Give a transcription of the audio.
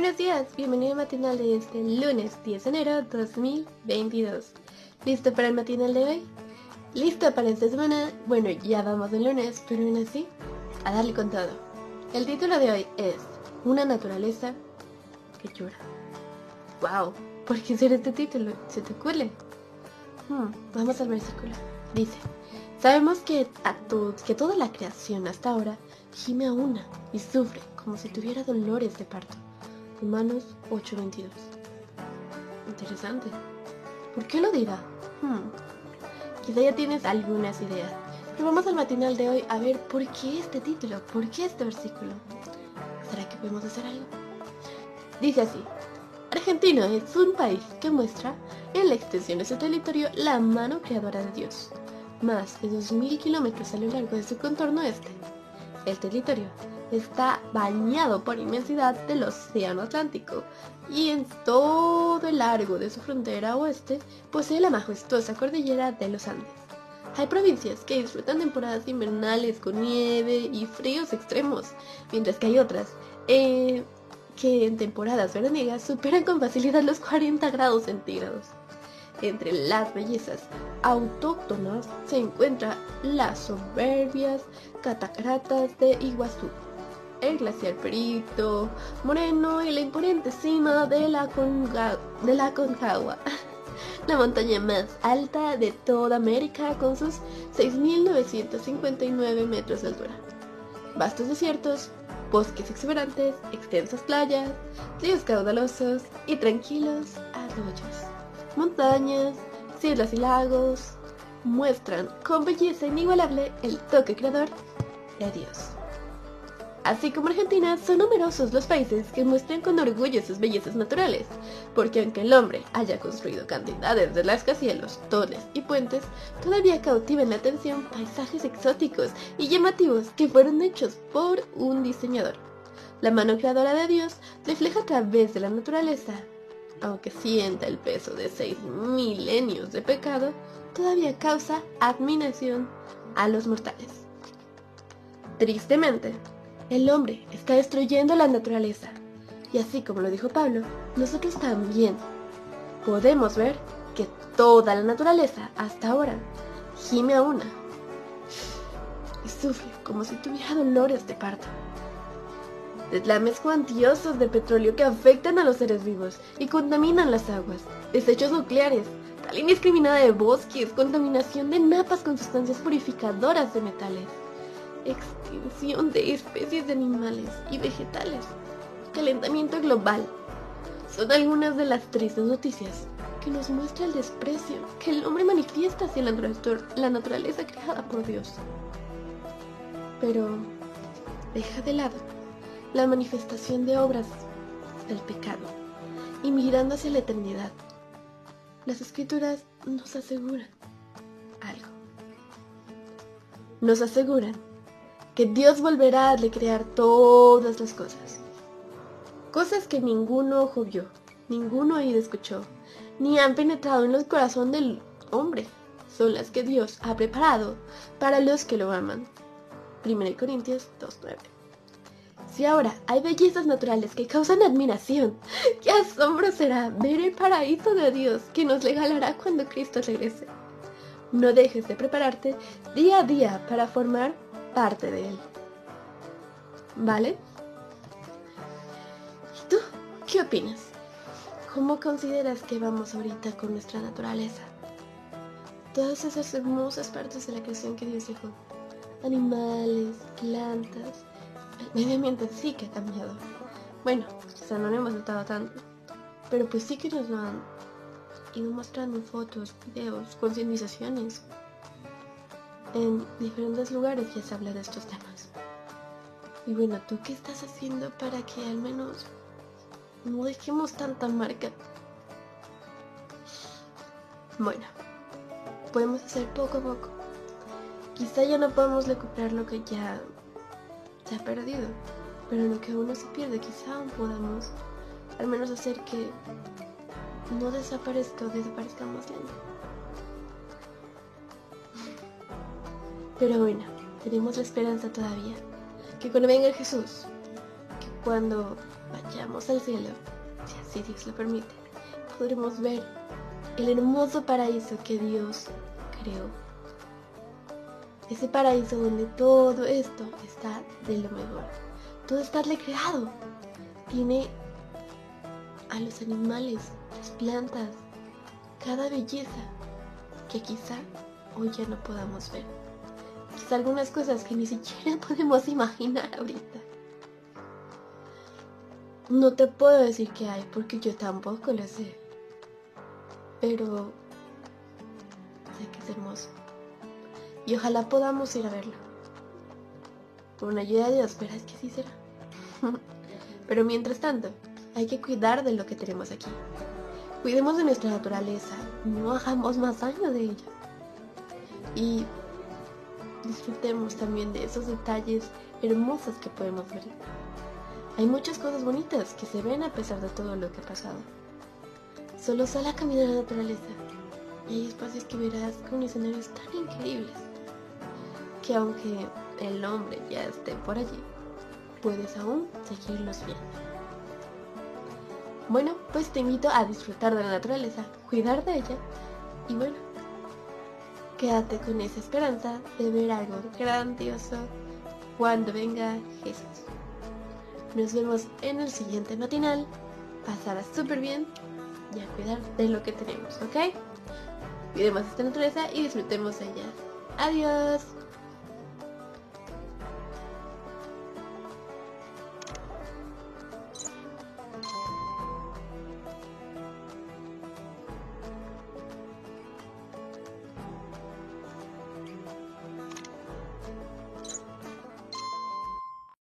buenos días, bienvenido al matinal de este lunes 10 de enero 2022. ¿Listo para el matinal de hoy? ¿Listo para esta semana? Bueno, ya vamos de lunes, pero aún así, a darle con todo. El título de hoy es Una naturaleza que llora. ¡Wow! ¿Por qué ser este título? ¿Se te ocurre? Hmm, vamos al versículo. Dice, sabemos que, a que toda la creación hasta ahora gime a una y sufre como si tuviera dolores de parto. Humanos 8:22. Interesante. ¿Por qué lo dirá? Hmm. Quizá ya tienes algunas ideas. Pero vamos al matinal de hoy a ver por qué este título, por qué este versículo. ¿Será que podemos hacer algo? Dice así. Argentina es un país que muestra en la extensión de su territorio la mano creadora de Dios. Más de 2.000 kilómetros a lo largo de su contorno este. El territorio está bañado por inmensidad del Océano Atlántico y en todo el largo de su frontera oeste posee la majestuosa cordillera de los Andes. Hay provincias que disfrutan temporadas invernales con nieve y fríos extremos, mientras que hay otras eh, que en temporadas veraniegas superan con facilidad los 40 grados centígrados. Entre las bellezas autóctonas se encuentran las soberbias cataratas de Iguazú, el glaciar Perito Moreno y la imponente cima de la, de la Concagua, la montaña más alta de toda América con sus 6.959 metros de altura. Vastos desiertos, bosques exuberantes, extensas playas, ríos caudalosos y tranquilos arroyos. Montañas, islas y lagos muestran con belleza inigualable el toque creador de Dios. Así como Argentina, son numerosos los países que muestran con orgullo sus bellezas naturales, porque aunque el hombre haya construido cantidades de rascacielos, torres y puentes, todavía cautivan la atención paisajes exóticos y llamativos que fueron hechos por un diseñador. La mano creadora de Dios refleja a través de la naturaleza. Aunque sienta el peso de seis milenios de pecado, todavía causa admiración a los mortales. Tristemente, el hombre está destruyendo la naturaleza. Y así como lo dijo Pablo, nosotros también podemos ver que toda la naturaleza hasta ahora gime a una y sufre como si tuviera dolores de parto. Deslames cuantiosos de petróleo que afectan a los seres vivos y contaminan las aguas, desechos nucleares, tal indiscriminada de bosques, contaminación de napas con sustancias purificadoras de metales extinción de especies de animales y vegetales, calentamiento global. Son algunas de las tristes noticias que nos muestra el desprecio que el hombre manifiesta hacia la, la naturaleza creada por Dios. Pero deja de lado la manifestación de obras del pecado y mirando hacia la eternidad. Las escrituras nos aseguran algo. Nos aseguran que Dios volverá a recrear todas las cosas. Cosas que ningún ojo vio, ningún oído escuchó, ni han penetrado en el corazón del hombre. Son las que Dios ha preparado para los que lo aman. 1 Corintios 2.9 Si ahora hay bellezas naturales que causan admiración, qué asombro será ver el paraíso de Dios que nos regalará cuando Cristo regrese. No dejes de prepararte día a día para formar parte de él. ¿Vale? ¿Y tú? ¿Qué opinas? ¿Cómo consideras que vamos ahorita con nuestra naturaleza? Todas esas hermosas partes de la creación que Dios dejó. Animales, plantas. El medio ambiente sí que ha cambiado. Bueno, quizá no lo hemos notado tanto. Pero pues sí que nos lo han ido mostrando fotos, videos, concientizaciones en diferentes lugares ya se habla de estos temas. Y bueno, ¿tú qué estás haciendo para que al menos no dejemos tanta marca? Bueno, podemos hacer poco a poco. Quizá ya no podemos recuperar lo que ya se ha perdido, pero lo que aún no se pierde, quizá aún podamos al menos hacer que no desaparezca o desaparezca más lento. Pero bueno, tenemos la esperanza todavía. Que cuando venga Jesús, que cuando vayamos al cielo, si así Dios lo permite, podremos ver el hermoso paraíso que Dios creó. Ese paraíso donde todo esto está de lo mejor. Todo está recreado. Tiene a los animales, las plantas, cada belleza que quizá hoy ya no podamos ver. Quizá algunas cosas que ni siquiera podemos imaginar ahorita. No te puedo decir que hay porque yo tampoco lo sé. Pero sé que es hermoso. Y ojalá podamos ir a verlo. Con una ayuda de Dios, verás que sí será. Pero mientras tanto, hay que cuidar de lo que tenemos aquí. Cuidemos de nuestra naturaleza, no hagamos más daño de ella. Y disfrutemos también de esos detalles hermosos que podemos ver. Hay muchas cosas bonitas que se ven a pesar de todo lo que ha pasado. Solo sal a caminar la naturaleza y hay espacios que verás con escenarios tan increíbles que aunque el hombre ya esté por allí, puedes aún seguirlos viendo. Bueno, pues te invito a disfrutar de la naturaleza, cuidar de ella y bueno, quédate con esa esperanza de ver algo grandioso cuando venga Jesús. Nos vemos en el siguiente matinal. Pasará súper bien y a cuidar de lo que tenemos, ¿ok? Cuidemos esta naturaleza y disfrutemos de ella. Adiós.